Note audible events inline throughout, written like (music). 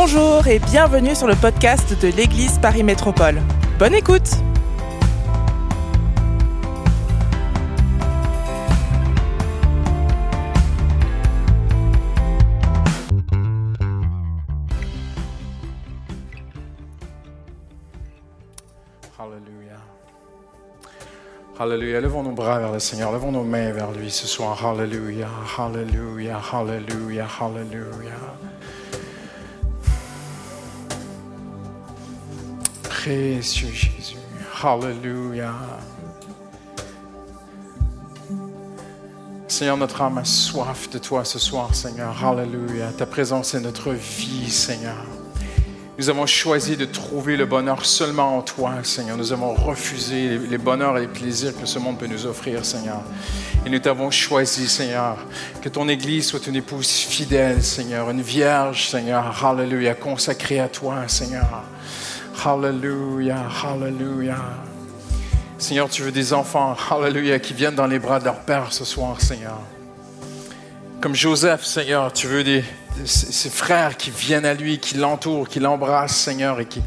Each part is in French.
Bonjour et bienvenue sur le podcast de l'Église Paris Métropole. Bonne écoute Alléluia. Alléluia. Levons nos bras vers le Seigneur. Levons nos mains vers lui ce soir. Alléluia. Alléluia. Alléluia. Alléluia. Précieux Jésus. Alléluia. Seigneur, notre âme a soif de toi ce soir, Seigneur. Alléluia. Ta présence est notre vie, Seigneur. Nous avons choisi de trouver le bonheur seulement en toi, Seigneur. Nous avons refusé les bonheurs et les plaisirs que ce monde peut nous offrir, Seigneur. Et nous t'avons choisi, Seigneur, que ton Église soit une épouse fidèle, Seigneur, une vierge, Seigneur. Alléluia, consacrée à toi, Seigneur. Alléluia, Alléluia. Seigneur, tu veux des enfants, Alléluia, qui viennent dans les bras de leur Père ce soir, Seigneur. Comme Joseph, Seigneur, tu veux des, ces frères qui viennent à lui, qui l'entourent, qui l'embrassent, Seigneur, et qui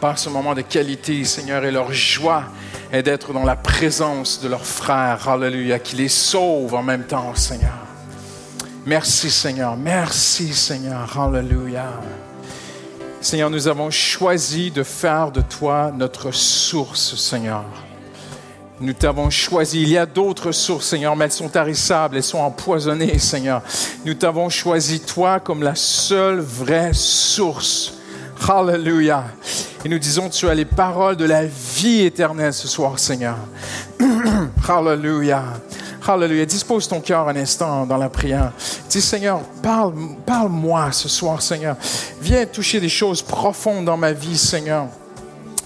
passent un moment de qualité, Seigneur, et leur joie est d'être dans la présence de leurs frères, Alléluia, qui les sauve en même temps, Seigneur. Merci, Seigneur. Merci, Seigneur. Alléluia. Seigneur, nous avons choisi de faire de toi notre source, Seigneur. Nous t'avons choisi. Il y a d'autres sources, Seigneur, mais elles sont tarissables, elles sont empoisonnées, Seigneur. Nous t'avons choisi, toi, comme la seule vraie source. Hallelujah. Et nous disons, tu as les paroles de la vie éternelle ce soir, Seigneur. (clears throat) Hallelujah. Hallelujah. Dispose ton cœur un instant dans la prière. Dis, Seigneur, parle, parle-moi ce soir, Seigneur. Viens toucher des choses profondes dans ma vie, Seigneur.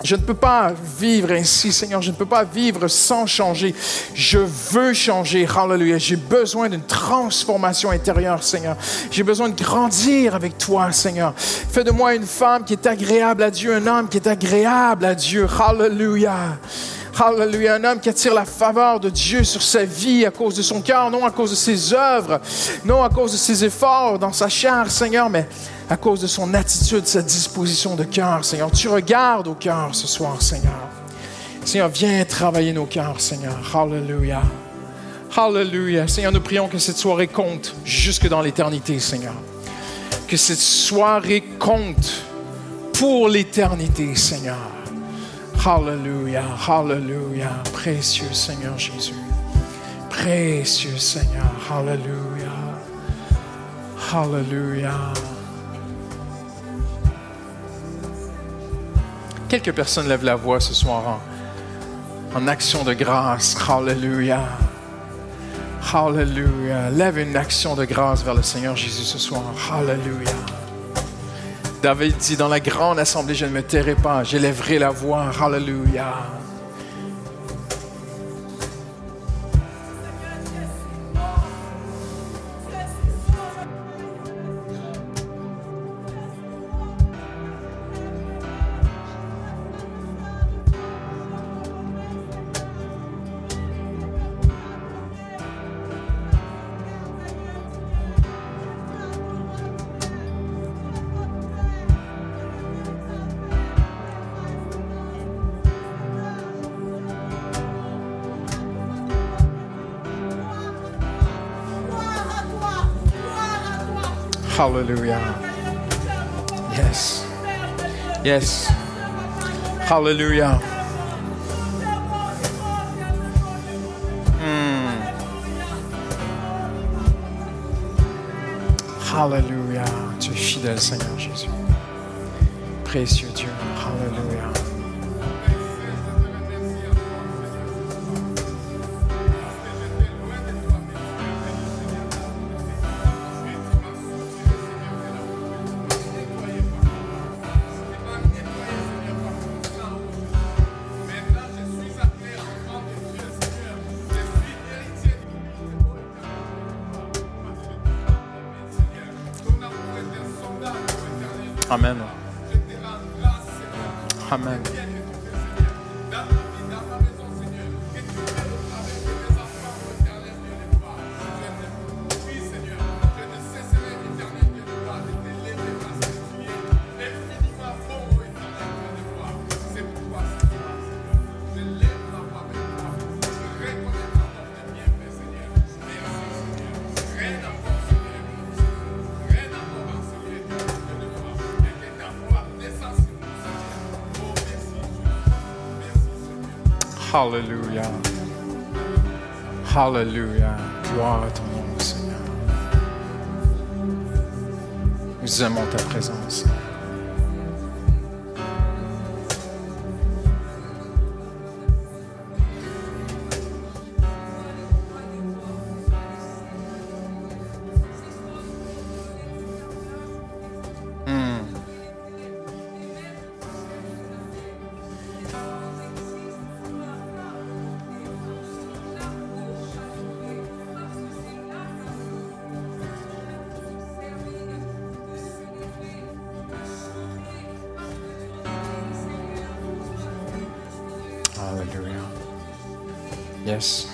Je ne peux pas vivre ainsi, Seigneur. Je ne peux pas vivre sans changer. Je veux changer. Hallelujah. J'ai besoin d'une transformation intérieure, Seigneur. J'ai besoin de grandir avec toi, Seigneur. Fais de moi une femme qui est agréable à Dieu, un homme qui est agréable à Dieu. Hallelujah. Hallelujah. Un homme qui attire la faveur de Dieu sur sa vie à cause de son cœur, non à cause de ses œuvres, non à cause de ses efforts dans sa chair, Seigneur, mais à cause de son attitude, sa disposition de cœur, Seigneur. Tu regardes au cœur ce soir, Seigneur. Seigneur, viens travailler nos cœurs, Seigneur. Hallelujah. Hallelujah. Seigneur, nous prions que cette soirée compte jusque dans l'éternité, Seigneur. Que cette soirée compte pour l'éternité, Seigneur. Hallelujah, hallelujah. Précieux Seigneur Jésus. Précieux Seigneur. Hallelujah. Hallelujah. Quelques personnes lèvent la voix ce soir en, en action de grâce. Hallelujah. Hallelujah. Lève une action de grâce vers le Seigneur Jésus ce soir. Hallelujah. David dit, dans la grande assemblée, je ne me tairai pas, j'élèverai la voix. Hallelujah. Hallelujah. Yes. Yes. Hallelujah. Mm. Hallelujah. Tu es fidèle, Seigneur Jésus. Précieux Dieu. Hallelujah. Amen. Amen. Hallelujah. Hallelujah. Gloire à ton nom, Seigneur. Nous aimons ta présence. pés.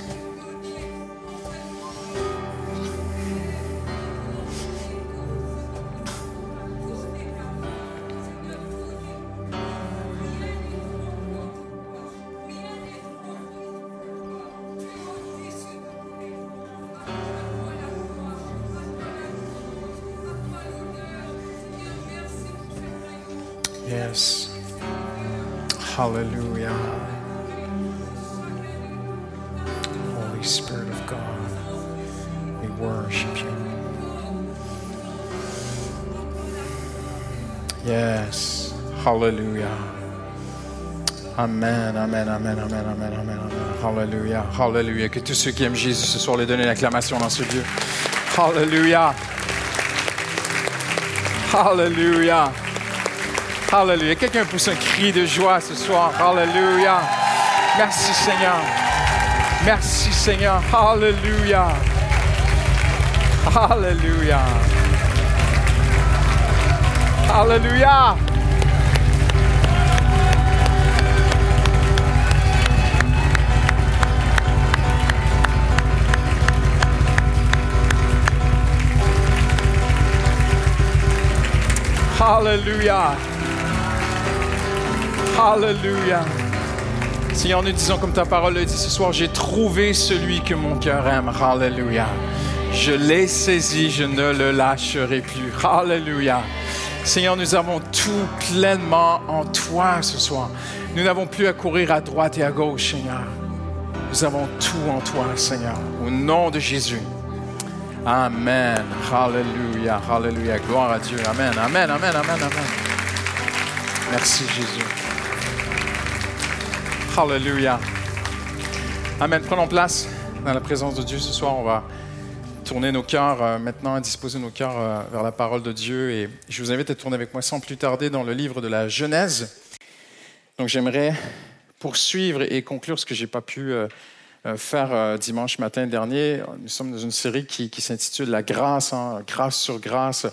Hallelujah. Amen, amen, amen, amen, amen, amen. Hallelujah, hallelujah. Que tous ceux qui aiment Jésus ce soir les donnent une acclamation dans ce Dieu. Hallelujah. Hallelujah. Hallelujah. Quelqu'un pousse un cri de joie ce soir. Hallelujah. Merci Seigneur. Merci Seigneur. Hallelujah. Hallelujah. Hallelujah. Hallelujah. Hallelujah. Seigneur, nous disons comme ta parole le dit ce soir, j'ai trouvé celui que mon cœur aime. Hallelujah. Je l'ai saisi, je ne le lâcherai plus. Hallelujah. Seigneur, nous avons tout pleinement en toi ce soir. Nous n'avons plus à courir à droite et à gauche, Seigneur. Nous avons tout en toi, Seigneur. Au nom de Jésus. Amen. Hallelujah. Hallelujah. Gloire à Dieu. Amen. Amen. Amen. Amen. Amen. Merci, Jésus. Hallelujah. Amen. Prenons place dans la présence de Dieu ce soir. On va tourner nos cœurs euh, maintenant, disposer nos cœurs euh, vers la parole de Dieu. Et je vous invite à tourner avec moi sans plus tarder dans le livre de la Genèse. Donc j'aimerais poursuivre et conclure ce que j'ai pas pu euh, faire dimanche matin dernier. Nous sommes dans une série qui, s'intitule La grâce, grâce sur grâce.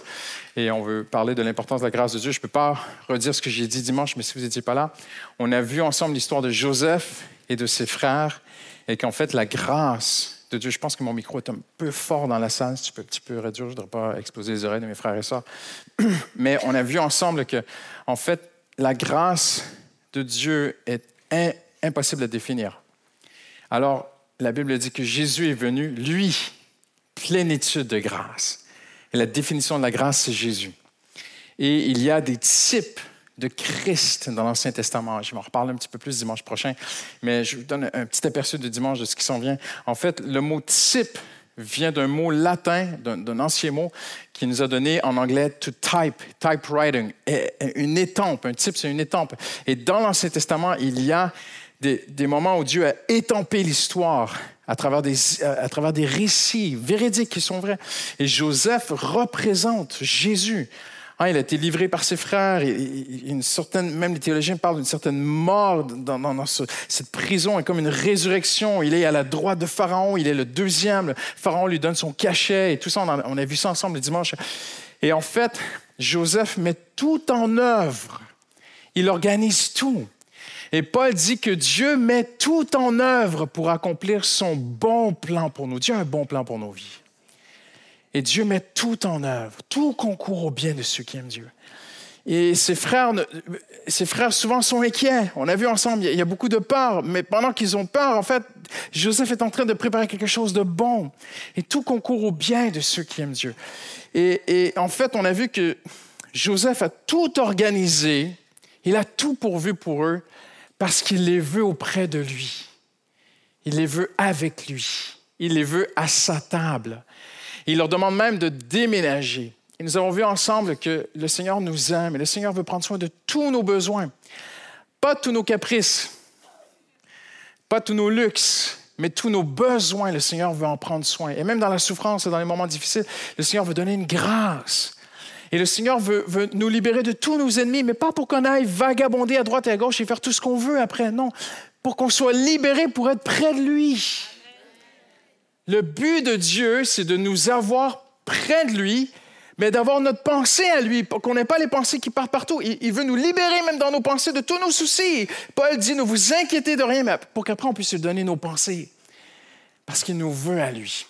Et on veut parler de l'importance de la grâce de Dieu. Je ne peux pas redire ce que j'ai dit dimanche, mais si vous n'étiez pas là, on a vu ensemble l'histoire de Joseph et de ses frères, et qu'en fait, la grâce de Dieu, je pense que mon micro est un peu fort dans la salle, si tu peux un petit peu réduire, je ne voudrais pas exploser les oreilles de mes frères et sœurs. (clears throat) Mais on a vu ensemble que, en fait, la grâce de Dieu est impossible à définir. Alors, la Bible dit que Jésus est venu, lui, plénitude de grâce. Et la définition de la grâce, c'est Jésus. Et il y a des types de Christ dans l'Ancien Testament. Je vais en reparler un petit peu plus dimanche prochain, mais je vous donne un petit aperçu de dimanche de ce qui s'en vient. En fait, le mot type vient d'un mot latin, d'un ancien mot qui nous a donné en anglais to type, typewriting, et une étampe. Un type, c'est une étampe. Et dans l'Ancien Testament, il y a des, moments où Dieu a étampé l'histoire à travers, des, à travers des récits véridiques qui sont vrais. Et Joseph représente Jésus. Hein, il a été livré par ses frères. Et, une certaine, même les théologiens parlent d'une certaine mort dans, dans- dans ce- cette prison et comme une résurrection. Il est à la droite de Pharaon. Il est le deuxième. Le Pharaon lui donne son cachet et tout ça. On, on a vu ça ensemble le dimanche. Et en fait, Joseph met tout en œuvre. Il organise tout. Et Paul dit que Dieu met tout en œuvre pour accomplir son bon plan pour nous. Dieu a un bon plan pour nos vies. Et Dieu met tout en œuvre. Tout concourt au bien de ceux qui aiment Dieu. Et ses frères, ses frères souvent sont inquiets. On a vu ensemble, il y a- beaucoup de peur. Mais pendant qu'ils ont peur, en fait, Joseph est en train de préparer quelque chose de bon. Et tout concourt au bien de ceux qui aiment Dieu. Et en fait, on a vu que Joseph a tout organisé. Il a tout pourvu pour eux parce qu'il les veut auprès de lui. Il les veut avec lui. Il les veut à sa table. Il leur demande même de déménager. Et nous avons vu ensemble que le Seigneur nous aime et le Seigneur veut prendre soin de tous nos besoins. Pas tous nos caprices, pas tous nos luxes, mais tous nos besoins, le Seigneur veut en prendre soin. Et même dans la souffrance et dans les moments difficiles, le Seigneur veut donner une grâce. Et le Seigneur veut, nous libérer de tous nos ennemis, mais pas pour qu'on aille vagabonder à droite et à gauche et faire tout ce qu'on veut après, non, pour qu'on soit libéré pour être près de lui. Le but de Dieu, c'est de nous avoir près de lui, mais d'avoir notre pensée à lui, pour qu'on n'ait pas les pensées qui partent partout. Il, veut nous libérer même dans nos pensées de tous nos soucis. Paul dit, ne vous inquiétez de rien, mais pour qu'après on puisse lui donner nos pensées, parce qu'il nous veut à lui.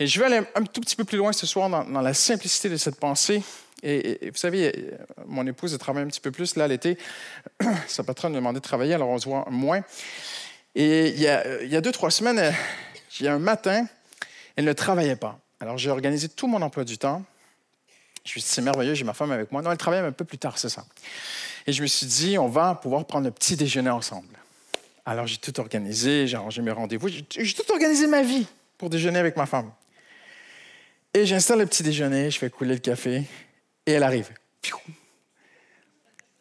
Et je vais aller un tout petit peu plus loin ce soir dans, la simplicité de cette pensée. Et, vous savez, mon épouse a travaillé un petit peu plus là l'été. (clears throat) Sa patronne me demandait de travailler, alors on se voit moins. Et il y a, a deux, trois semaines, il y a un matin, elle ne travaillait pas. Alors j'ai organisé tout mon emploi du temps. Je me suis dit, c'est merveilleux, j'ai ma femme avec moi. Non, elle travaille un peu plus tard, c'est ça. Et je me suis dit, on va pouvoir prendre le petit déjeuner ensemble. Alors j'ai tout organisé, j'ai arrangé mes rendez-vous, j'ai tout organisé ma vie pour déjeuner avec ma femme. Et j'installe le petit déjeuner, je fais couler le café, et elle arrive.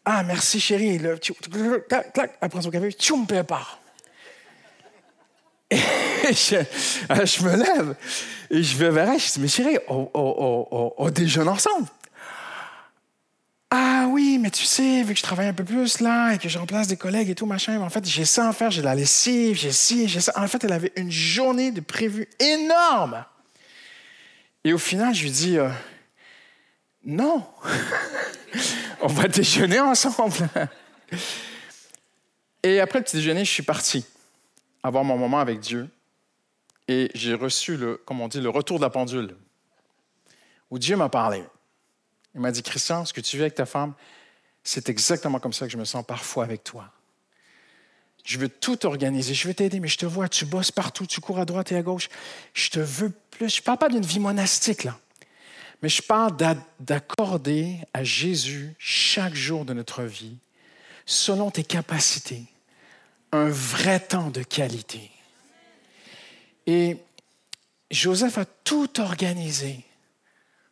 Ah, merci chérie. Le... Elle prend son café, tchoum, elle part. Et (laughs) je, me lève et je vais vers elle. Je dis, mais chérie, on, déjeune ensemble. Ah oui, mais tu sais, vu que je travaille un peu plus là et que je remplace des collègues et tout, machin, en fait, j'ai ça à faire, j'ai la lessive, j'ai ci, j'ai ça. En fait, elle avait une journée de prévu énorme. Et au final, je lui dis, euh, non, (laughs) on va déjeuner ensemble. et après le petit déjeuner, je suis parti avoir mon moment avec Dieu et j'ai reçu, le, comme on dit, le retour de la pendule, où Dieu m'a parlé. Il m'a dit, Christian, ce que tu vis avec ta femme, c'est exactement comme ça que je me sens parfois avec toi. Je veux tout organiser, je veux t'aider, mais je te vois, tu bosses partout, tu cours à droite et à gauche. Je te veux plus. Je ne parle pas d'une vie monastique, là, mais je parle d'accorder à Jésus chaque jour de notre vie, selon tes capacités, un vrai temps de qualité. Et Joseph a tout organisé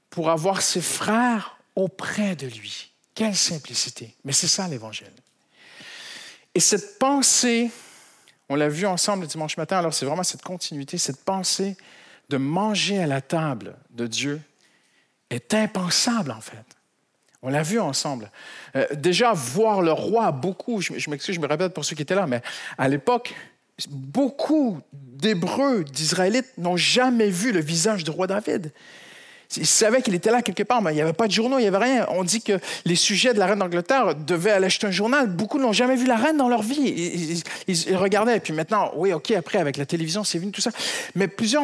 pour avoir ses frères auprès de lui. Quelle simplicité. Mais c'est ça l'Évangile. Et cette pensée, on l'a vu ensemble le dimanche matin, alors c'est vraiment cette continuité, cette pensée de manger à la table de Dieu est impensable en fait. On l'a vu ensemble. Euh, déjà, voir le roi, beaucoup, je, je m'excuse, je me répète pour ceux qui étaient là, mais à l'époque, beaucoup d'Hébreux, d'Israélites n'ont jamais vu le visage du roi David. Ils savaient qu'il était là quelque part, mais il n'y avait pas de journaux, il n'y avait rien. On dit que les sujets de la reine d'Angleterre devaient aller acheter un journal. Beaucoup n'ont jamais vu la reine dans leur vie. Ils, regardaient. Et puis maintenant, oui, OK, après, avec la télévision, c'est venu tout ça. Mais plusieurs.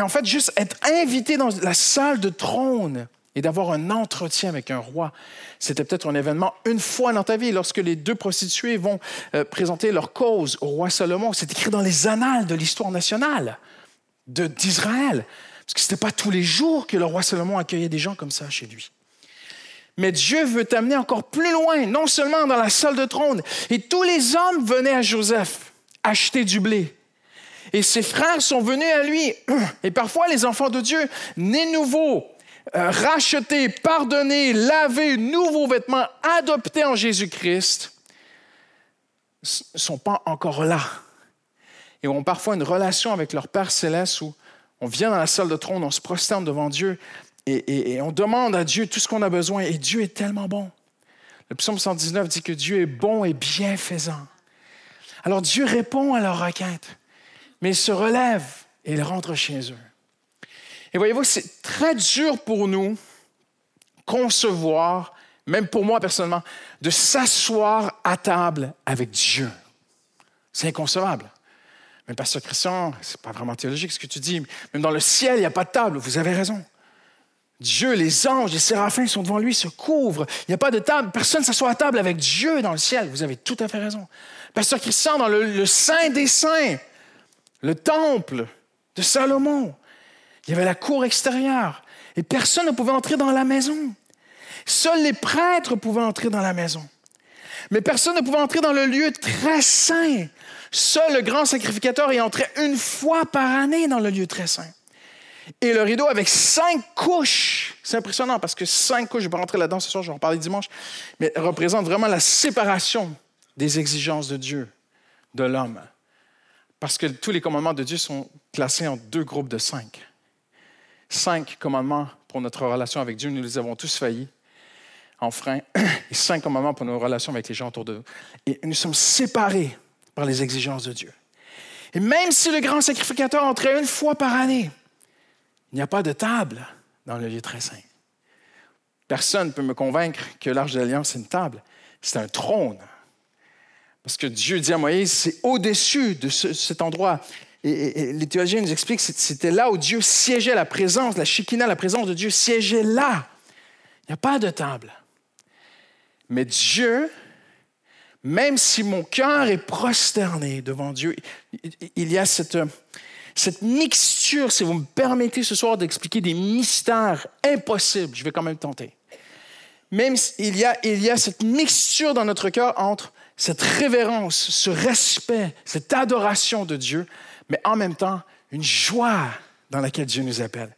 en fait, juste être invité dans la salle de trône et d'avoir un entretien avec un roi. C'était peut-être un événement une fois dans ta vie, lorsque les deux prostituées vont euh, présenter leur cause au roi Salomon. C'est écrit dans les annales de l'histoire nationale d'Israël. Parce que ce n'était pas tous les jours que le roi Salomon accueillait des gens comme ça chez lui. Mais Dieu veut t'amener encore plus loin, non seulement dans la salle de trône. Et tous les hommes venaient à Joseph acheter du blé. Et ses frères sont venus à lui. Et parfois, les enfants de Dieu, nés nouveaux, euh, rachetés, pardonnés, lavés, nouveaux vêtements, adoptés en Jésus-Christ, ne sont pas encore là. Et ont parfois une relation avec leur Père céleste où on vient dans la salle de trône, on se prosterne devant Dieu et, on demande à Dieu tout ce qu'on a besoin. Et Dieu est tellement bon. Le psaume 119 dit que Dieu est bon et bienfaisant. Alors Dieu répond à leur requête, mais il se relève et il rentre chez eux. Et voyez-vous, c'est très dur pour nous concevoir, même pour moi personnellement, de s'asseoir à table avec Dieu. C'est inconcevable. Mais Pasteur Christian, c'est pas vraiment théologique ce que tu dis. Même dans le ciel, il n'y a pas de table. Vous avez raison. Dieu, les anges, les séraphins sont devant lui, se couvrent. Il n'y a pas de table. Personne ne s'assoit à table avec Dieu dans le ciel. Vous avez tout à fait raison. Pasteur Christian, dans le, le Saint des Saints, le temple de Salomon, il y avait la cour extérieure et personne ne pouvait entrer dans la maison. Seuls les prêtres pouvaient entrer dans la maison. Mais personne ne pouvait entrer dans le lieu très saint. Seul le grand sacrificateur y entrait une fois par année dans le lieu très saint. Et le rideau avec cinq couches. C'est impressionnant parce que cinq couches, je ne vais pas rentrer là-dedans ce soir, je vais en parler dimanche, mais représente vraiment la séparation des exigences de Dieu, de l'homme. Parce que tous les commandements de Dieu sont classés en deux groupes de cinq. Cinq commandements pour notre relation avec Dieu, nous les avons tous faillis, frein, (clears throat) et cinq commandements pour nos relations avec les gens autour de nous. Et nous sommes séparés par les exigences de Dieu. Et même si le grand sacrificateur entrait une fois par année, il n'y a pas de table dans le lieu très saint. Personne ne peut me convaincre que l'Arche de l'Alliance, c'est une table. C'est un trône. Parce que Dieu dit à Moïse, c'est au-dessus de cet endroit. Et, théologiens nous expliquent que c'était là où Dieu siégeait, la présence, la Shekinah, la présence de Dieu siégeait là. Il n'y a pas de table. Mais Dieu, même si mon cœur est prosterné devant Dieu, il y a cette, cette mixture, si vous me permettez ce soir d'expliquer des mystères impossibles, je vais quand même tenter. Même il y a, il y a cette mixture dans notre cœur entre cette révérence, ce respect, cette adoration de Dieu, mais en même temps une joie dans laquelle Dieu nous appelle.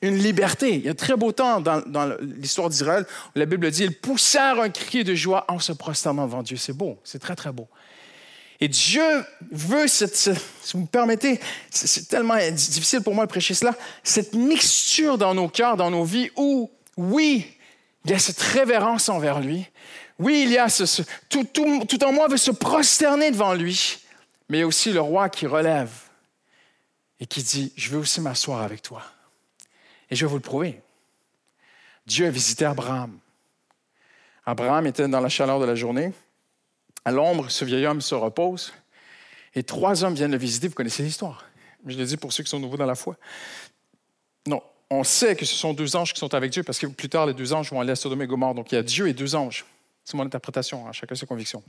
Une liberté. Il y a un très beau temps dans, l'histoire d'Israël où la Bible dit, ils poussèrent un cri de joie en se prosternant devant Dieu. C'est beau, c'est très, très beau. Et Dieu veut, cette, si vous me permettez, c'est tellement difficile pour moi de prêcher cela, cette mixture dans nos cœurs, dans nos vies, où, oui, il y a cette révérence envers lui. Oui, il y a ce, tout, tout, tout en moi veut se prosterner devant lui, mais il y a aussi le roi qui relève et qui dit, je veux aussi m'asseoir avec toi. Et je vais vous le prouver. Dieu a visité Abraham. Abraham était dans la chaleur de la journée. À l'ombre, ce vieil homme se repose et trois hommes viennent le visiter. Vous connaissez l'histoire. Je le dis pour ceux qui sont nouveaux dans la foi. Non, on sait que ce sont deux anges qui sont avec Dieu parce que plus tard, les deux anges vont aller à Sodome et Gomorre. Donc il y a Dieu et deux anges. C'est mon interprétation, hein, chacun ses convictions.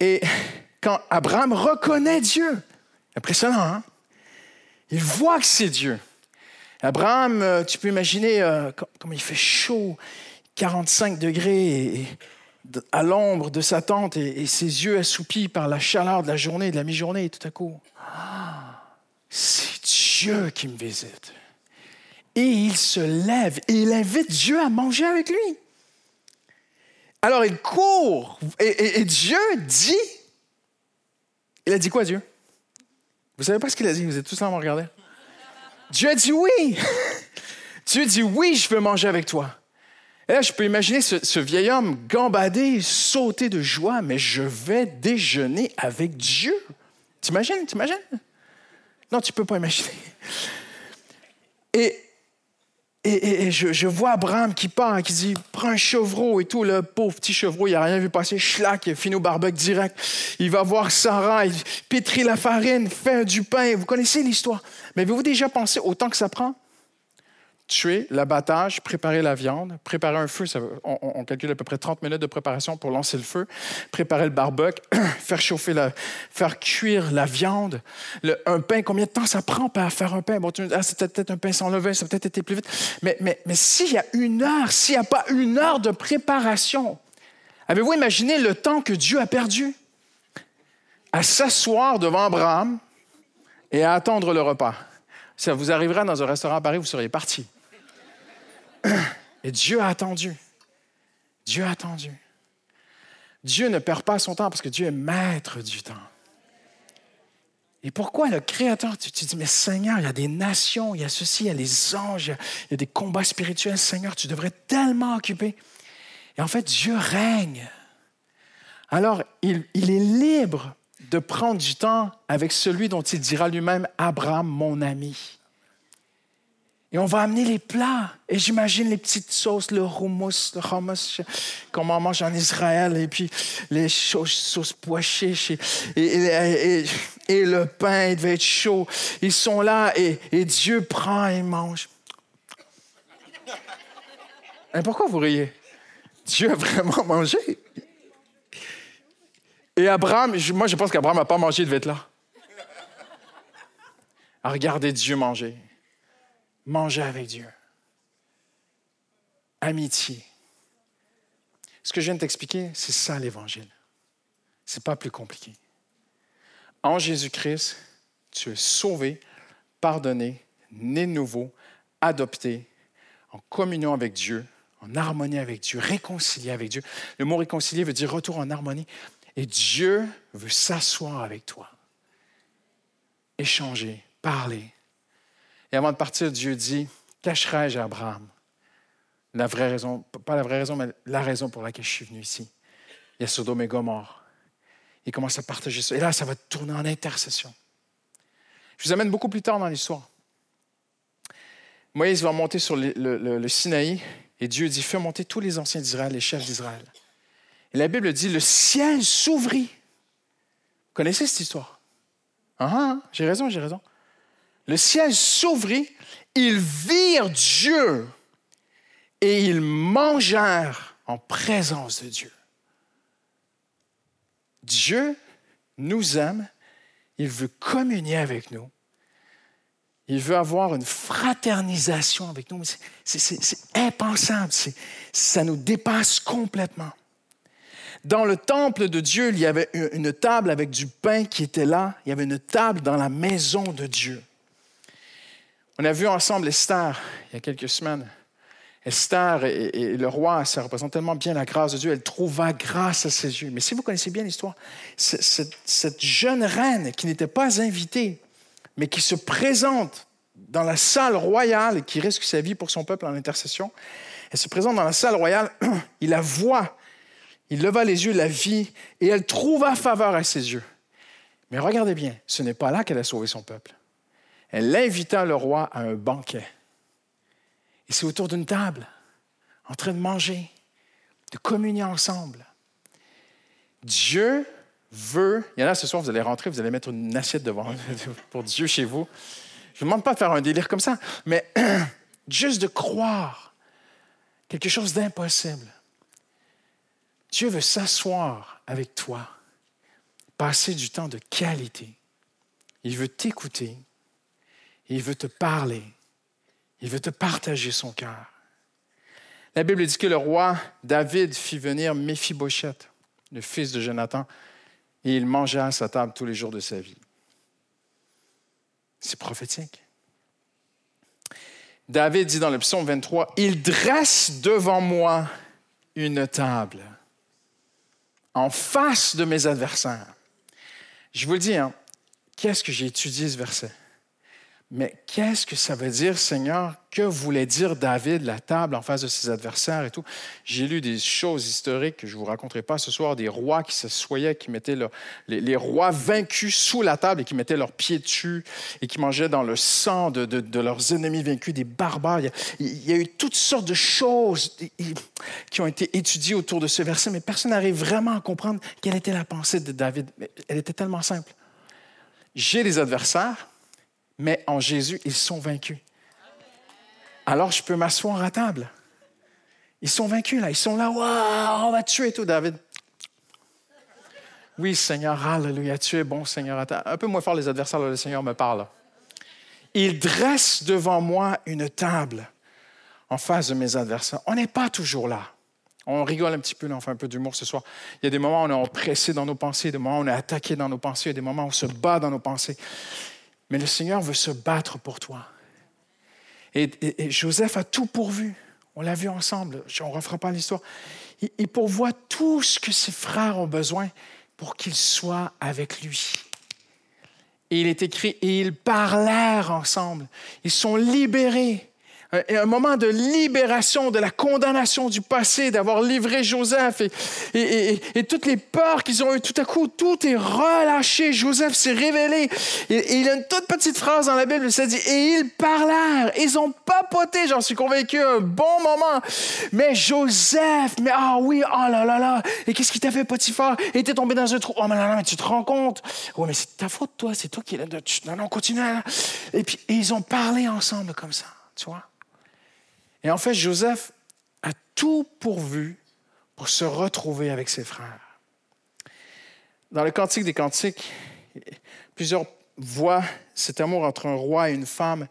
Et quand Abraham reconnaît Dieu, impressionnant, hein? Il voit que c'est Dieu. Abraham, euh, tu peux imaginer euh, comme il fait chaud, 45 degrés, à l'ombre de sa tente et, ses yeux assoupis par la chaleur de la journée, de la mi-journée, tout à coup, c'est Dieu qui me visite. Et il se lève et il invite Dieu à manger avec lui. Alors il court et, Dieu dit, il a dit quoi Dieu? Vous savez pas ce qu'il a dit Vous êtes tous là à me regarder. Dieu a dit oui. (laughs) Dieu dit oui, je veux manger avec toi. Et là, je peux imaginer ce, vieil homme gambader, sauter de joie, mais je vais déjeuner avec Dieu. T'imagines, t'imagines? Non, tu peux pas imaginer. Et, et, je, vois Abraham qui part, qui dit Prends un chevreau et tout. Le pauvre petit chevreau, il n'a rien vu passer. Schlack, il finit au barbecue direct. Il va voir Sarah, il pétrit la farine, fait du pain. Vous connaissez l'histoire. Mais avez-vous déjà pensé au temps que ça prend? Tuer, l'abattage, préparer la viande, préparer un feu, on, calcule à peu près 30 minutes de préparation pour lancer le feu, préparer le barbecue, (clears throat) faire chauffer, faire cuire la viande, un pain, combien de temps ça prend pour faire un pain? Bon, ah, c'était peut-être un pain sans levain, ça peut-être été plus vite. Mais, mais, mais s'il y a une heure, s'il n'y a pas une heure de préparation, avez-vous imaginé le temps que Dieu a perdu? À s'asseoir devant Abraham et à attendre le repas? Ça vous arrivera dans un restaurant à Paris, vous seriez parti. Et Dieu a attendu. Dieu a attendu. Dieu ne perd pas son temps parce que Dieu est maître du temps. Et pourquoi le Créateur, tu te dis, mais Seigneur, il y a des nations, il y a ceci, il y a les anges, il y a des combats spirituels. Seigneur, tu devrais tellement occuper. Et en fait, Dieu règne. Alors, il, il est libre de prendre du temps avec celui dont il dira lui-même, Abraham, mon ami. Et on va amener les plats. Et j'imagine les petites sauces, le hummus, le hummus qu'on mange en Israël, et puis les sauces pois chiches, et, le pain, il devait être chaud. Ils sont là, et, Dieu prend et mange. (laughs) Et pourquoi vous riez? Dieu a vraiment mangé. Et Abraham, moi je pense qu'Abraham n'a pas mangé, il devait être là. À regarder Dieu manger manger avec Dieu. Amitié. Ce que je viens de t'expliquer, c'est ça l'Évangile. Ce n'est pas plus compliqué. En Jésus-Christ, tu es sauvé, pardonné, né nouveau, adopté, en communion avec Dieu, en harmonie avec Dieu, réconcilié avec Dieu. Le mot réconcilié veut dire retour en harmonie. Et Dieu veut s'asseoir avec toi, échanger, parler. Et avant de partir, Dieu dit, cacherai-je à Abraham? La vraie raison, pas la vraie raison, mais la raison pour laquelle je suis venu ici. Il y a Sodome et Gomorre. Il commence à partager ça. Et là, ça va tourner en intercession. Je vous amène beaucoup plus tard dans l'histoire. Moïse va monter sur le, Sinaï et Dieu dit Fais monter tous les anciens d'Israël, les chefs d'Israël. Et la Bible dit Le ciel s'ouvrit. Vous connaissez cette histoire? Ah, ah j'ai raison, j'ai raison. Le ciel s'ouvrit, ils virent Dieu et ils mangèrent en présence de Dieu. Dieu nous aime, il veut communier avec nous, il veut avoir une fraternisation avec nous. C'est impensable, ça nous dépasse complètement. Dans le temple de Dieu, il y avait une table avec du pain qui était là. Il y avait une table dans la maison de Dieu. On a vu ensemble Esther il y a quelques semaines. Esther et, le roi, ça représente tellement bien la grâce de Dieu. Elle trouva grâce à ses yeux. Mais si vous connaissez bien l'histoire, cette jeune reine qui n'était pas invitée, mais qui se présente dans la salle royale et qui risque sa vie pour son peuple en intercession, elle se présente dans la salle royale, (clears throat) il la voit, il leva les yeux, la vit, et elle trouva faveur à ses yeux. Mais regardez bien, ce n'est pas là qu'elle a sauvé son peuple. Elle invita le roi à un banquet. Et c'est autour d'une table, en train de manger, de communier ensemble. Dieu veut, il y en a ce soir, vous allez rentrer, vous allez mettre une assiette devant (laughs) pour Dieu chez vous. Je ne demande pas de faire un délire comme ça, mais (clears throat) juste de croire quelque chose d'impossible. Dieu veut s'asseoir avec toi, passer du temps de qualité. Il veut t'écouter, il veut te parler, il veut te partager son cœur. La Bible dit que le roi David fit venir Méphibosheth, le fils de Jonathan, et il mangea à sa table tous les jours de sa vie. C'est prophétique. David dit dans le psaume 23, Il dresse devant moi une table en face de mes adversaires. Je vous le dis, hein, qu'est-ce que j'ai étudié ce verset? Mais qu'est-ce que ça veut dire, Seigneur? Que voulait dire David, la table en face de ses adversaires et tout? J'ai lu des choses historiques que je ne vous raconterai pas ce soir, des rois qui s'assoyaient, qui mettaient les, rois vaincus sous la table et qui mettaient leurs pieds dessus et qui mangeaient dans le sang de, leurs ennemis vaincus, des barbares. Il y, a, eu toutes sortes de choses qui ont été étudiées autour de ce verset, mais personne n'arrive vraiment à comprendre quelle était la pensée de David. Elle était tellement simple. J'ai des adversaires mais en Jésus, ils sont vaincus. Alors je peux m'asseoir à table. Ils sont vaincus là, ils sont là, waouh, on va tuer tout, David. Oui, Seigneur, alléluia, tu es bon, Seigneur. Un peu moins fort les adversaires, le Seigneur me parle. Il dresse devant moi une table en face de mes adversaires. On n'est pas toujours là. On rigole un petit peu, on fait un peu d'humour ce soir. Il y a des moments où on est oppressé dans nos pensées, des moments où on est attaqué dans nos pensées, il y a des moments où on se bat dans nos pensées. Mais le Seigneur veut se battre pour toi. Et, Joseph a tout pourvu. On l'a vu ensemble. On ne refera pas l'histoire. Il, il pourvoit tout ce que ses frères ont besoin pour qu'ils soient avec lui. Et il est écrit, et ils parlèrent ensemble. Ils sont libérés un moment de libération de la condamnation du passé, d'avoir livré Joseph et, et, toutes les peurs qu'ils ont eues. Tout à coup, tout est relâché. Joseph s'est révélé. Et, il a une toute petite phrase dans la Bible, ça dit, et ils parlèrent. Ils ont papoté, j'en suis convaincu, un bon moment. Mais Joseph, mais ah oui, oh là là là. Et qu'est-ce qui t'a fait, Potiphar? Et était tombé dans un trou. Oh mais non, non, mais tu te rends compte? Oui, mais c'est ta faute, toi. C'est toi qui. Non, non, continue. Et puis, ils ont parlé ensemble comme ça, tu vois? Et en fait, Joseph a tout pourvu pour se retrouver avec ses frères. Dans le Cantique des Cantiques, plusieurs voient cet amour entre un roi et une femme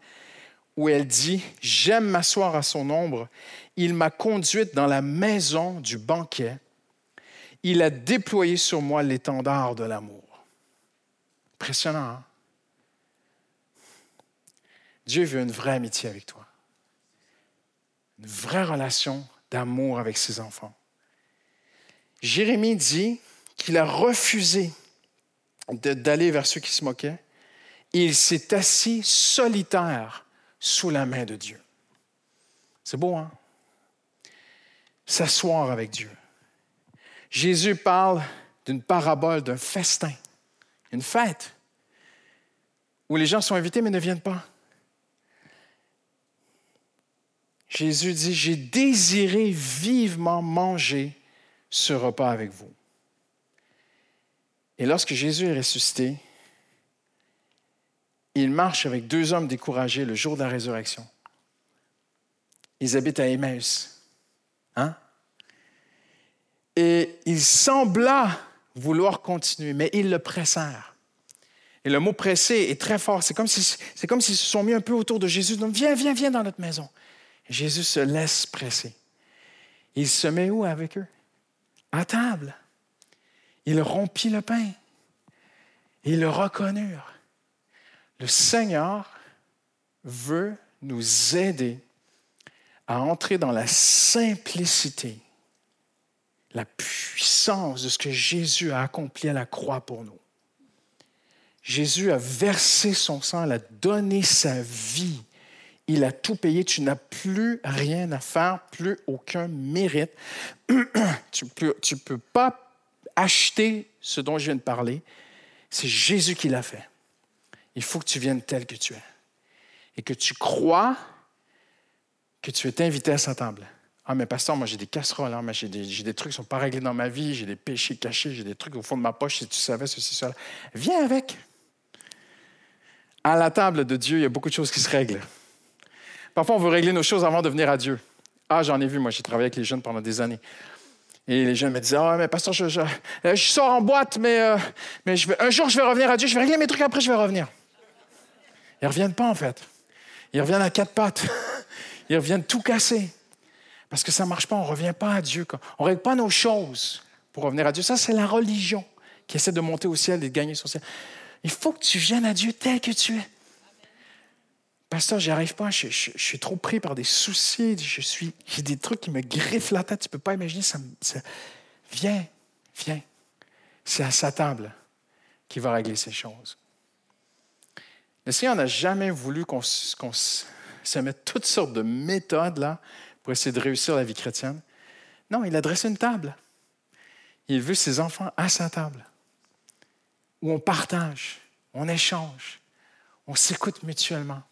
où elle dit, J'aime m'asseoir à son ombre. Il m'a conduite dans la maison du banquet. Il a déployé sur moi l'étendard de l'amour. Impressionnant, hein? Dieu veut une vraie amitié avec toi. Une vraie relation d'amour avec ses enfants. Jérémie dit qu'il a refusé d'aller vers ceux qui se moquaient. Il s'est assis solitaire sous la main de Dieu. C'est beau, hein? S'asseoir avec Dieu. Jésus parle d'une parabole, d'un festin, une fête, où les gens sont invités mais ne viennent pas. Jésus dit, j'ai désiré vivement manger ce repas avec vous. Et lorsque Jésus est ressuscité, il marche avec deux hommes découragés le jour de la résurrection. Ils habitent à Emmaüs. Hein? Et il sembla vouloir continuer, mais ils le pressèrent. Et le mot pressé est très fort. C'est comme s'ils si, se sont mis un peu autour de Jésus. Donc, viens, viens, viens dans notre maison. Jésus se laisse presser. Il se met où avec eux? À table. Il rompit le pain. Ils le reconnurent. Le Seigneur veut nous aider à entrer dans la simplicité, la puissance de ce que Jésus a accompli à la croix pour nous. Jésus a versé son sang, il a donné sa vie il a tout payé. Tu n'as plus rien à faire, plus aucun mérite. (clears throat) tu ne peux, pas acheter ce dont je viens de parler. C'est Jésus qui l'a fait. Il faut que tu viennes tel que tu es. Et que tu crois que tu es invité à sa table. Ah, mais pasteur, moi j'ai des casseroles, hein, j'ai des, des, trucs qui ne sont pas réglés dans ma vie, j'ai des péchés cachés, j'ai des trucs au fond de ma poche, si tu savais ceci, cela. Viens avec. À la table de Dieu, il y a beaucoup de choses qui se règlent. Parfois, on veut régler nos choses avant de venir à Dieu. Ah, j'en ai vu, moi, j'ai travaillé avec les jeunes pendant des années. Et les jeunes me disaient, ah, mais pasteur, je, euh, sors en boîte, mais, euh, un jour, je vais revenir à Dieu, je vais régler mes trucs, après, je vais revenir. Ils ne reviennent pas, en fait. Ils reviennent à quatre pattes. (laughs) Ils reviennent tout casser. Parce que ça ne marche pas, on ne revient pas à Dieu. On ne règle pas nos choses pour revenir à Dieu. Ça, c'est la religion qui essaie de monter au ciel et de gagner son ciel. Il faut que tu viennes à Dieu tel que tu es. Pasteur, j'y arrive pas, je, suis trop pris par des soucis, je suis, j'ai des trucs qui me griffent la tête, tu peux pas imaginer, ça, viens, viens. C'est à sa table qu'il va régler ces choses. Le Seigneur n'a jamais voulu qu'on, se mette toutes sortes de méthodes là pour essayer de réussir la vie chrétienne. Non, il a dressé une table. Il veut ses enfants à sa table, où on partage, on échange, on s'écoute mutuellement.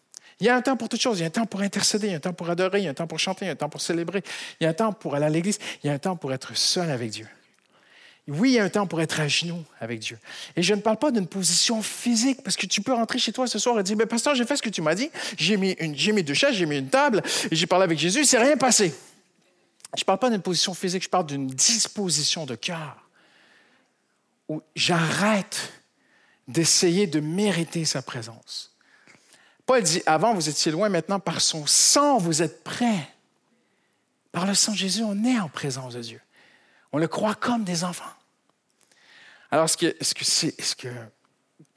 Il y a un temps pour toutes choses. Il y a un temps pour intercéder, il y a un temps pour adorer, il y a un temps pour chanter, il y a un temps pour célébrer, il y a un temps pour aller à l'église, il y a un temps pour être seul avec Dieu. Oui, il y a un temps pour être à genoux avec Dieu. Et je ne parle pas d'une position physique, parce que tu peux rentrer chez toi ce soir et dire, mais pasteur, j'ai fait ce que tu m'as dit, j'ai mis, deux chaises, j'ai mis une table, et j'ai parlé avec Jésus, il s'est rien passé. Je ne parle pas d'une position physique, je parle d'une disposition de cœur, où j'arrête d'essayer de mériter sa présence Paul dit, avant vous étiez loin, maintenant par son sang vous êtes prêts. Par le sang de Jésus, on est en présence de Dieu. On le croit comme des enfants. Alors, est-ce, que, est-ce, que est-ce, que,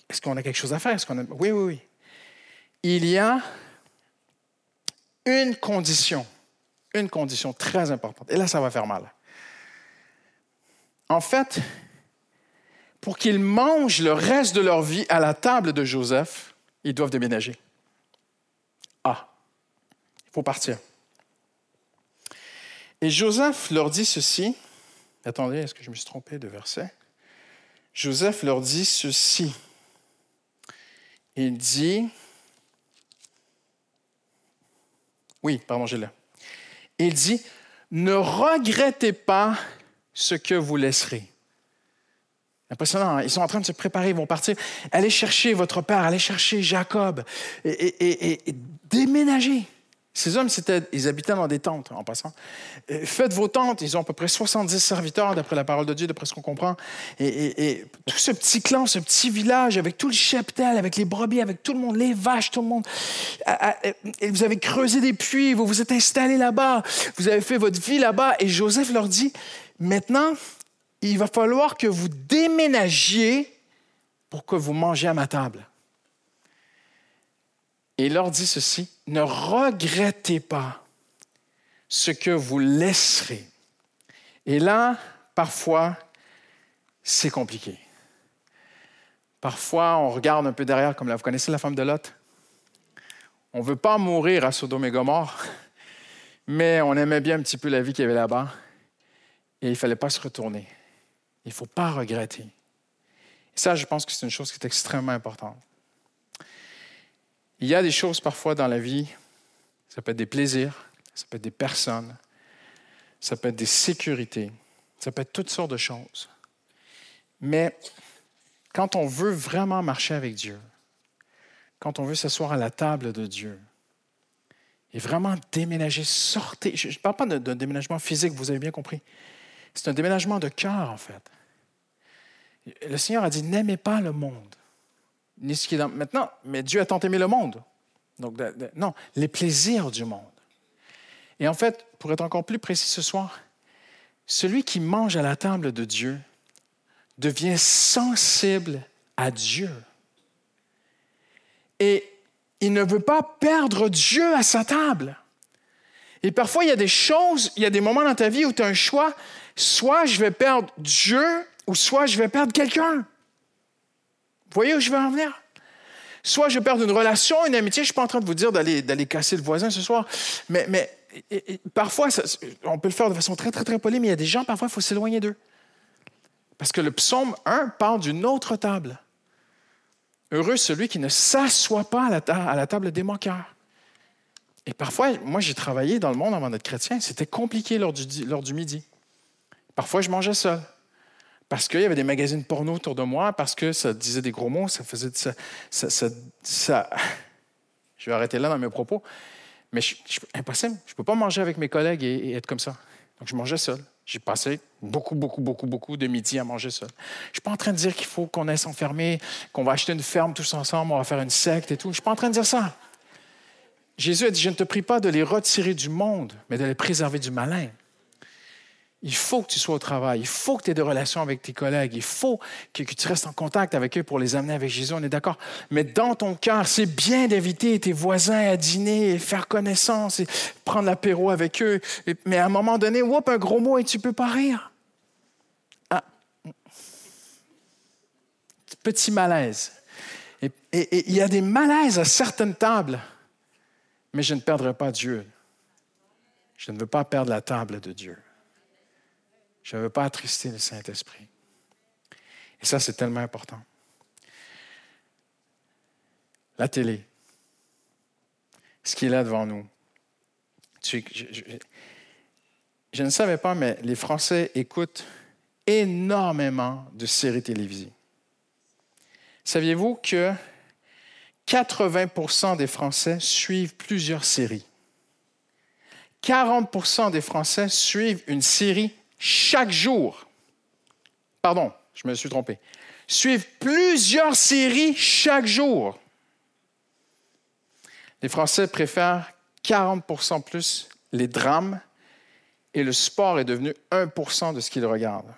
est-ce qu'on a quelque chose à faire? Est-ce qu'on a... Oui, oui, oui. Il y a une condition, une condition très importante. Et là, ça va faire mal. En fait, pour qu'ils mangent le reste de leur vie à la table de Joseph, ils doivent déménager. Faut partir. Et Joseph leur dit ceci. Attendez, est-ce que je me suis trompé de verset? Joseph leur dit ceci. Il dit, oui, pardon, j'ai là. Il dit, ne regrettez pas ce que vous laisserez. Impressionnant, hein? ils sont en train de se préparer, ils vont partir. Allez chercher votre père, allez chercher Jacob et, et, et, déménager. Ces hommes, ils habitaient dans des tentes, en passant. Faites vos tentes. Ils ont à peu près 70 serviteurs, d'après la parole de Dieu, d'après ce qu'on comprend. Et, tout ce petit clan, ce petit village, avec tout le cheptel, avec les brebis, avec tout le monde, les vaches, tout le monde. Et vous avez creusé des puits, vous vous êtes installés là-bas, vous avez fait votre vie là-bas. Et Joseph leur dit, maintenant, il va falloir que vous déménagiez pour que vous mangiez à ma table. Et il leur dit ceci, ne regrettez pas ce que vous laisserez. Et là, parfois, c'est compliqué. Parfois, on regarde un peu derrière, comme là, vous connaissez la femme de Lot? On ne veut pas mourir à Sodome et Gomorre, mais on aimait bien un petit peu la vie qu'il y avait là-bas. Et il ne fallait pas se retourner. Il ne faut pas regretter. Et ça, je pense que c'est une chose qui est extrêmement importante. Il y a des choses parfois dans la vie, ça peut être des plaisirs, ça peut être des personnes, ça peut être des sécurités, ça peut être toutes sortes de choses. Mais quand on veut vraiment marcher avec Dieu, quand on veut s'asseoir à la table de Dieu, et vraiment déménager, sortez. Je ne parle pas d'un déménagement physique, vous avez bien compris. C'est un déménagement de cœur, en fait. Le Seigneur a dit, n'aimez pas le monde ni ce qui est dans... Maintenant, mais Dieu a tant aimé le monde. Donc, non, les plaisirs du monde. Et en fait, pour être encore plus précis ce soir, celui qui mange à la table de Dieu devient sensible à Dieu. Et il ne veut pas perdre Dieu à sa table. Et parfois, il y a des choses, il y a des moments dans ta vie où tu as un choix, soit je vais perdre Dieu ou soit je vais perdre quelqu'un. Voyez où je veux en venir? Soit je perds une relation, une amitié. Je ne suis pas en train de vous dire d'aller, casser le voisin ce soir, mais, parfois, on peut le faire de façon très, très, très polie, mais il y a des gens, parfois, il faut s'éloigner d'eux. Parce que le psaume 1 parle d'une autre table. Heureux celui qui ne s'assoit pas à la, à la table des moqueurs. Et parfois, moi, j'ai travaillé dans le monde avant d'être chrétien. C'était compliqué lors du midi. Parfois, je mangeais seul parce qu'il y avait des magazines porno autour de moi, parce que ça disait des gros mots, ça faisait ça, (laughs) Je vais arrêter là dans mes propos, mais je, impossible. Je ne peux pas manger avec mes collègues et, être comme ça. Donc je mangeais seul. J'ai passé beaucoup, beaucoup, beaucoup, beaucoup de midi à manger seul. Je ne suis pas en train de dire qu'il faut qu'on aille s'enfermer, qu'on va acheter une ferme tous ensemble, on va faire une secte et tout. Je ne suis pas en train de dire ça. Jésus a dit, je ne te prie pas de les retirer du monde, mais de les préserver du malin. Il faut que tu sois au travail. Il faut que tu aies des relations avec tes collègues. Il faut que, tu restes en contact avec eux pour les amener avec Jésus. On est d'accord. Mais dans ton cœur, c'est bien d'inviter tes voisins à dîner faire connaissance et prendre l'apéro avec eux. mais à un moment donné, whoop, un gros mot et tu peux pas rire. Ah. Petit malaise. Et il y a des malaises à certaines tables, mais je ne perdrai pas Dieu. Je ne veux pas perdre la table de Dieu. Je ne veux pas attrister le Saint-Esprit. Et ça, c'est tellement important. La télé, ce qui est devant nous. je, ne savais pas, mais les Français écoutent énormément de séries télévisées. Saviez-vous que 80% des Français suivent plusieurs séries? 40% des Français suivent une série chaque jour, pardon, je me suis trompé, suivent plusieurs séries chaque jour. Les Français préfèrent 40% plus les drames et le sport est devenu 1% de ce qu'ils regardent.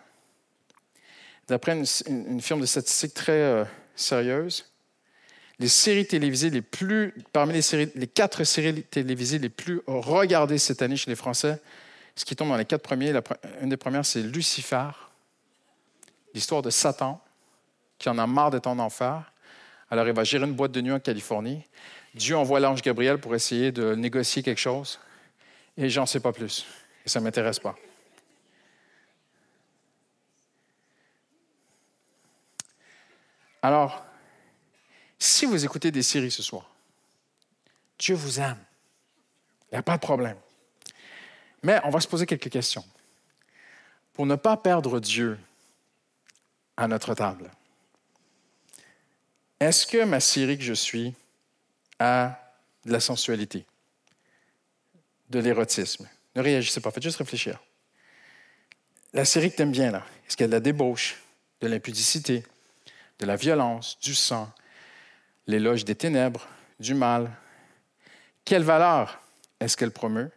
D'après une, firme de statistiques très euh, sérieuse, les séries télévisées les plus, parmi les, séries, les quatre séries télévisées les plus regardées cette année chez les Français, ce qui tombe dans les quatre premiers, une des premières, c'est Lucifer, l'histoire de Satan, qui en a marre d'être en enfer. Alors, il va gérer une boîte de nuit en Californie. Dieu envoie l'ange Gabriel pour essayer de négocier quelque chose. Et j'en sais pas plus. Et ça ne m'intéresse pas. Alors, si vous écoutez des séries ce soir, Dieu vous aime. Il n'y a pas de problème. Mais on va se poser quelques questions. Pour ne pas perdre Dieu à notre table, est-ce que ma série que je suis a de la sensualité? de l'érotisme? Ne réagissez pas, faites juste réfléchir. La série que tu aimes bien, là, est-ce qu'il y a de la débauche, de l'impudicité, de la violence, du sang, l'éloge des ténèbres, du mal? Quelle valeur est-ce qu'elle promeut?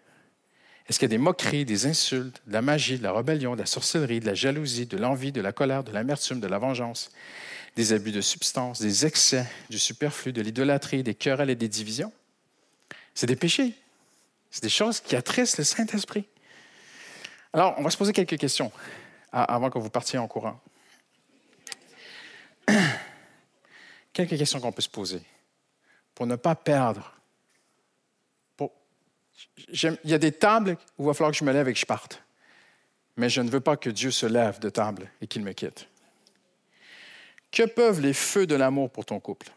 Est-ce qu'il y a des moqueries, des insultes, de la magie, de la rébellion, de la sorcellerie, de la jalousie, de l'envie, de la colère, de l'amertume, de la vengeance, des abus de substances, des excès, du superflu, de l'idolâtrie, des querelles et des divisions? C'est des péchés. C'est des choses qui attristent le Saint-Esprit. Alors, on va se poser quelques questions avant que vous partiez en courant. (clears throat) quelques questions qu'on peut se poser pour ne pas perdre. Il y a des tables où il va falloir que je me lève et que je parte. Mais je ne veux pas que Dieu se lève de table et qu'il me quitte. Que peuvent les feux de l'amour pour ton couple?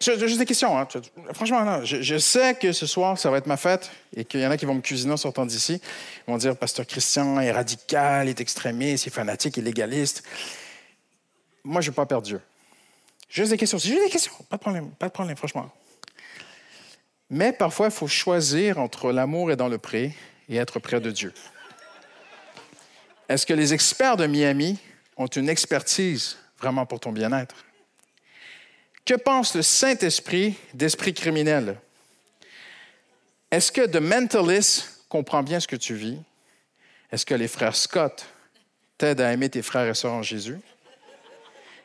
Juste des questions. Hein. Franchement, Je, sais que ce soir, ça va être ma fête et qu'il y en a qui vont me cuisiner en sortant d'ici. Ils vont dire Pasteur Christian est radical, est extrémiste, est fanatique, est légaliste. Moi, je ne veux pas perdre Dieu. Juste des questions. C'est juste des questions. Pas de problème. Pas de problème, franchement. Mais parfois, il faut choisir entre l'amour et dans le pré et être près de Dieu. Est-ce que les experts de Miami ont une expertise vraiment pour ton bien-être? Que pense le Saint-Esprit d'esprit criminel? Est-ce que The Mentalist comprend bien ce que tu vis? Est-ce que les frères Scott t'aident à aimer tes frères et sœurs en Jésus?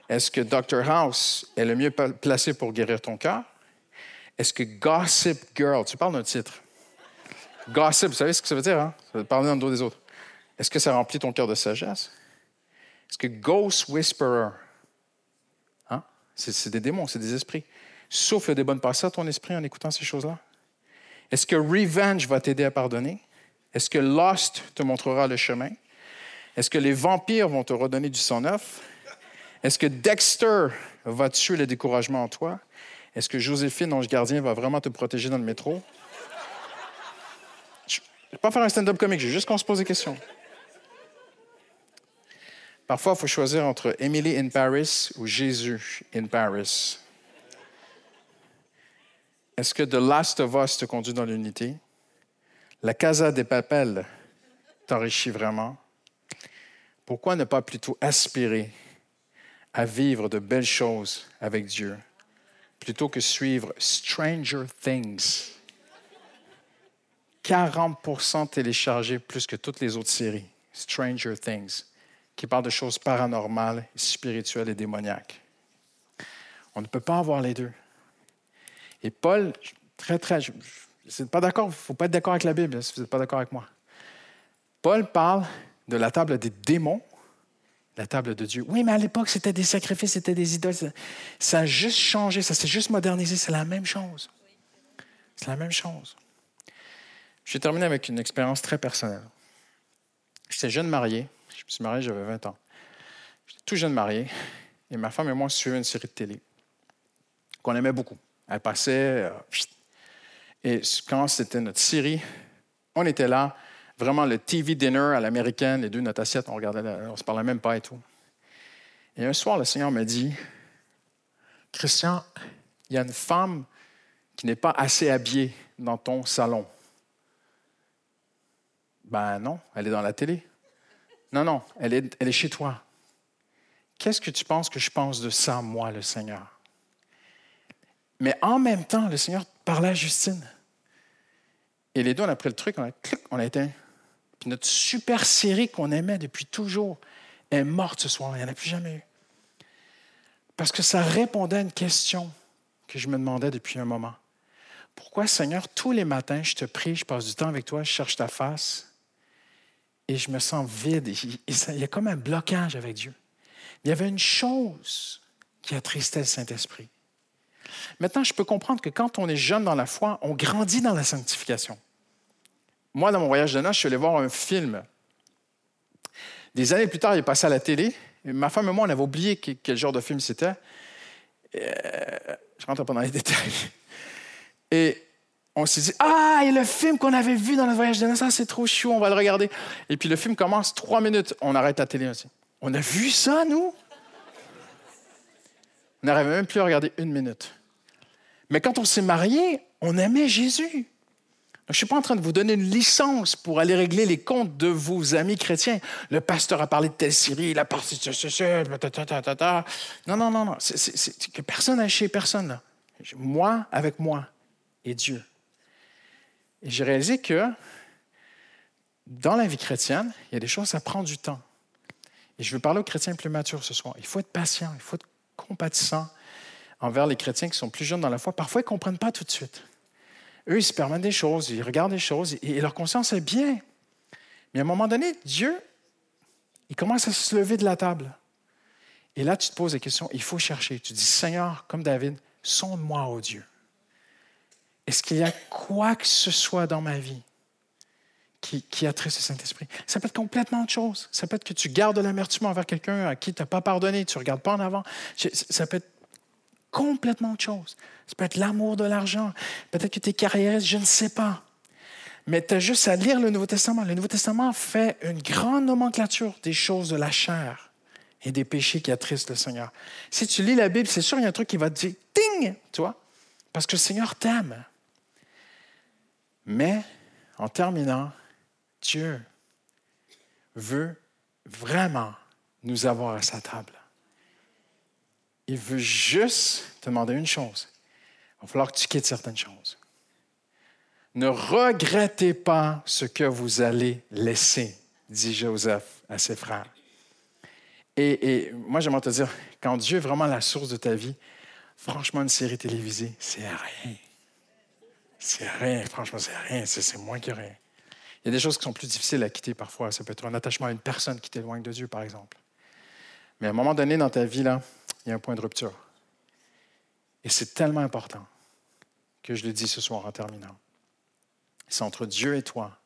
Est-ce que Dr. House est le mieux placé pour guérir ton cœur? Est-ce que Gossip Girl, tu parles d'un titre? Gossip, vous savez ce que ça veut dire, hein? Ça veut parler dans le dos des autres. Est-ce que ça remplit ton cœur de sagesse? Est-ce que Ghost Whisperer, c'est des démons, c'est des esprits. Souffle des bonnes passes à ton esprit en écoutant ces choses-là. Est-ce que Revenge va t'aider à pardonner? Est-ce que Lost te montrera le chemin? Est-ce que les vampires vont te redonner du sang neuf? Est-ce que Dexter va tuer le découragement en toi? Est-ce que Joséphine, ange gardien, va vraiment te protéger dans le métro? Je ne vais pas faire un stand-up comique, j'ai juste qu'on se pose des questions. Parfois, il faut choisir entre Emily in Paris ou Jésus in Paris. Est-ce que The Last of Us te conduit dans l'unité? La Casa des Papels t'enrichit vraiment? Pourquoi ne pas plutôt aspirer à vivre de belles choses avec Dieu? Plutôt que suivre Stranger Things? 40% téléchargés plus que toutes les autres séries. Stranger Things qui parle de choses paranormales, spirituelles et démoniaques. On ne peut pas avoir les deux. Et Paul, très, très, je ne pas d'accord, il ne faut pas être d'accord avec la Bible si vous n'êtes pas d'accord avec moi. Paul parle de la table des démons, la table de Dieu. Oui, mais à l'époque, c'était des sacrifices, c'était des idoles. Ça a juste changé, ça s'est juste modernisé. C'est la même chose. C'est la même chose. Je vais terminer avec une expérience très personnelle. J'étais jeune marié. Je me suis marié, j'avais 20 ans. J'étais tout jeune marié, et ma femme et moi suivions une série de télé qu'on aimait beaucoup. Elle passait. Euh, et quand c'était notre série, on était là, vraiment le TV dinner à l'américaine, les deux notre assiette, on regardait, on se parlait même pas et tout. Et un soir, le Seigneur m'a dit Christian, il y a une femme qui n'est pas assez habillée dans ton salon. Ben non, elle est dans la télé. Non, non, elle est, elle est chez toi. Qu'est-ce que tu penses que je pense de ça, moi, le Seigneur? Mais en même temps, le Seigneur parlait à Justine. Et les deux, on a pris le truc, on a, clic, on a éteint. Puis notre super série qu'on aimait depuis toujours est morte ce soir. Il n'y en a plus jamais eu. Parce que ça répondait à une question que je me demandais depuis un moment. Pourquoi, Seigneur, tous les matins, je te prie, je passe du temps avec toi, je cherche ta face, et je me sens vide. il y a comme un blocage avec Dieu. Il y avait une chose qui attristait le Saint-Esprit. Maintenant, je peux comprendre que quand on est jeune dans la foi, on grandit dans la sanctification. Moi, dans mon voyage de noces, je suis allé voir un film. Des années plus tard, il est passé à la télé. ma femme et moi, on avait oublié quel genre de film c'était. Euh, je rentre pas dans les (laughs) détails. Et on s'est dit Ah, et le film qu'on avait vu dans le voyage de noces, c'est trop chou, on va le regarder. Et puis le film commence trois minutes, on arrête la télé aussi. On a vu ça, nous? On n'arrivait même plus à regarder une minute. Mais quand on s'est marié, on aimait Jésus. Je ne suis pas en train de vous donner une licence pour aller régler les comptes de vos amis chrétiens. Le pasteur a parlé de telle Syrie, il a parlé de ce, Non, non, non, non. C'est que personne n'a chez personne. Là. Moi avec moi et Dieu. Et j'ai réalisé que dans la vie chrétienne, il y a des choses, ça prend du temps. Et je veux parler aux chrétiens plus matures ce soir. Il faut être patient, il faut être compatissant envers les chrétiens qui sont plus jeunes dans la foi. Parfois, ils ne comprennent pas tout de suite. Eux, ils se permettent des choses, ils regardent des choses et leur conscience est bien. Mais à un moment donné, Dieu, il commence à se lever de la table. Et là, tu te poses des questions, il faut chercher. Tu dis, Seigneur, comme David, sonde-moi, ô Dieu. Est-ce qu'il y a quoi que ce soit dans ma vie qui, qui attriste le Saint-Esprit? Ça peut être complètement autre chose. Ça peut être que tu gardes l'amertume envers quelqu'un à qui tu n'as pas pardonné, tu ne regardes pas en avant. Ça peut être complètement autre chose. Ça peut être l'amour de l'argent. Peut-être que tu es carriériste, je ne sais pas. Mais tu as juste à lire le Nouveau Testament. Le Nouveau Testament fait une grande nomenclature des choses de la chair et des péchés qui attristent le Seigneur. Si tu lis la Bible, c'est sûr, il y a un truc qui va te dire ting, tu vois, parce que le Seigneur t'aime. Mais, en terminant, Dieu veut vraiment nous avoir à sa table. Il veut juste te demander une chose. Il va falloir que tu quittes certaines choses. Ne regrettez pas ce que vous allez laisser, dit Joseph à ses frères. Et, moi, j'aimerais te dire, quand Dieu est vraiment la source de ta vie, franchement, une série télévisée, c'est rien. C'est rien, franchement, c'est rien, c'est moins que rien. Il y a des choses qui sont plus difficiles à quitter parfois. Ça peut être un attachement à une personne qui t'éloigne de Dieu, par exemple. Mais à un moment donné dans ta vie, là, il y a un point de rupture. Et c'est tellement important que je le dis ce soir en terminant. C'est entre Dieu et toi,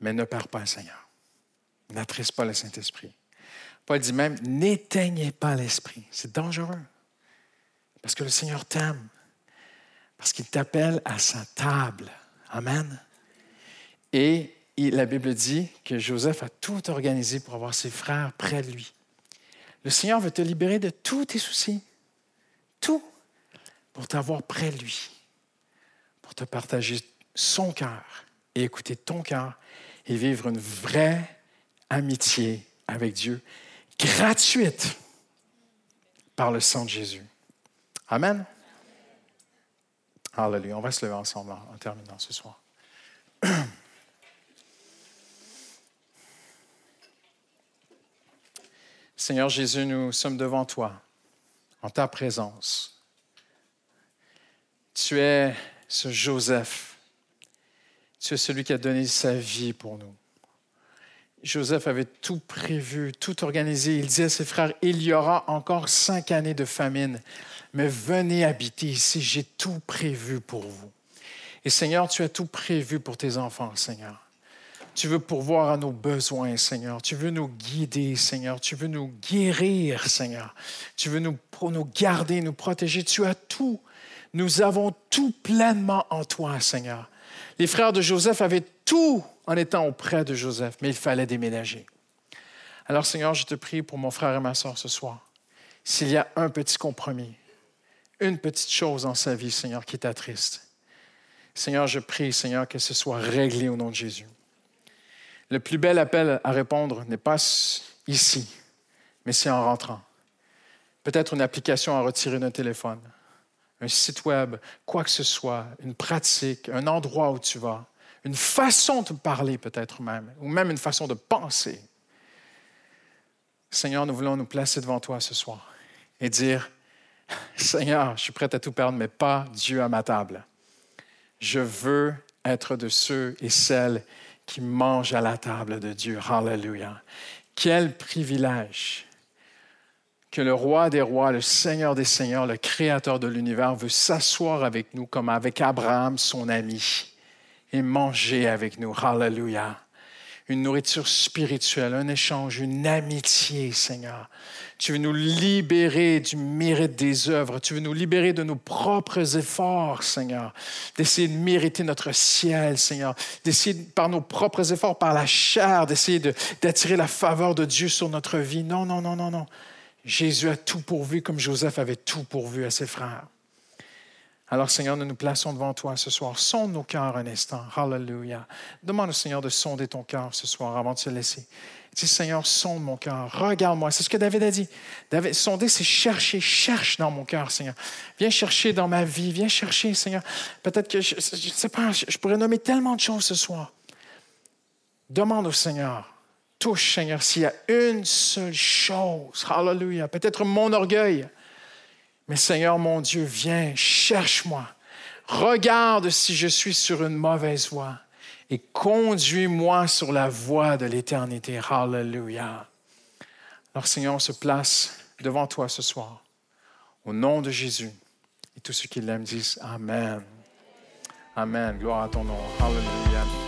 mais ne perds pas le Seigneur. N'attriste pas le Saint-Esprit. Paul dit même, n'éteignez pas l'Esprit. C'est dangereux. Parce que le Seigneur t'aime. Parce qu'il t'appelle à sa table. Amen. Et la Bible dit que Joseph a tout organisé pour avoir ses frères près de lui. Le Seigneur veut te libérer de tous tes soucis, tout, pour t'avoir près de lui, pour te partager son cœur et écouter ton cœur et vivre une vraie amitié avec Dieu, gratuite par le sang de Jésus. Amen. Alléluia. On va se lever ensemble en terminant ce soir. (clears throat) Seigneur Jésus, nous sommes devant toi, en ta présence. Tu es ce Joseph. Tu es celui qui a donné sa vie pour nous. Joseph avait tout prévu, tout organisé. Il disait à ses frères, il y aura encore cinq années de famine, mais venez habiter ici, j'ai tout prévu pour vous. Et Seigneur, tu as tout prévu pour tes enfants, Seigneur. Tu veux pourvoir à nos besoins, Seigneur. Tu veux nous guider, Seigneur. Tu veux nous guérir, Seigneur. Tu veux nous, nous garder, nous protéger. Tu as tout. Nous avons tout pleinement en toi, Seigneur. Les frères de Joseph avaient tout en étant auprès de Joseph, mais il fallait déménager. Alors, Seigneur, je te prie pour mon frère et ma soeur ce soir. S'il y a un petit compromis, une petite chose dans sa vie, Seigneur, qui t'attriste, Seigneur, je prie, Seigneur, que ce soit réglé au nom de Jésus. Le plus bel appel à répondre n'est pas ici, mais c'est en rentrant. Peut-être une application à retirer d'un téléphone, un site web, quoi que ce soit, une pratique, un endroit où tu vas, une façon de parler peut-être même, ou même une façon de penser. Seigneur, nous voulons nous placer devant toi ce soir et dire, (laughs) Seigneur, je suis prêt à tout perdre, mais pas Dieu à ma table. Je veux être de ceux et celles qui mange à la table de Dieu. Hallelujah. Quel privilège que le roi des rois, le Seigneur des seigneurs, le Créateur de l'univers veut s'asseoir avec nous comme avec Abraham, son ami, et manger avec nous. Hallelujah une nourriture spirituelle, un échange, une amitié, Seigneur. Tu veux nous libérer du mérite des œuvres. Tu veux nous libérer de nos propres efforts, Seigneur. D'essayer de mériter notre ciel, Seigneur. D'essayer par nos propres efforts, par la chair, d'essayer d'attirer la faveur de Dieu sur notre vie. Non, non, non, non, non. Jésus a tout pourvu comme Joseph avait tout pourvu à ses frères. Alors, Seigneur, nous nous plaçons devant toi ce soir. Sonde nos cœurs un instant. Hallelujah. Demande au Seigneur de sonder ton cœur ce soir avant de se laisser. Dis, Seigneur, sonde mon cœur. Regarde-moi. C'est ce que David a dit. David, sonder, c'est chercher. Cherche dans mon cœur, Seigneur. Viens chercher dans ma vie. Viens chercher, Seigneur. Peut-être que, je ne sais pas, je pourrais nommer tellement de choses ce soir. Demande au Seigneur. Touche, Seigneur, s'il y a une seule chose. Hallelujah. Peut-être mon orgueil. Mais Seigneur, mon Dieu, viens, cherche-moi. Regarde si je suis sur une mauvaise voie et conduis-moi sur la voie de l'éternité. Hallelujah. Alors, Seigneur, on se place devant toi ce soir. Au nom de Jésus. Et tous ceux qui l'aiment disent Amen. Amen. Gloire à ton nom. Hallelujah.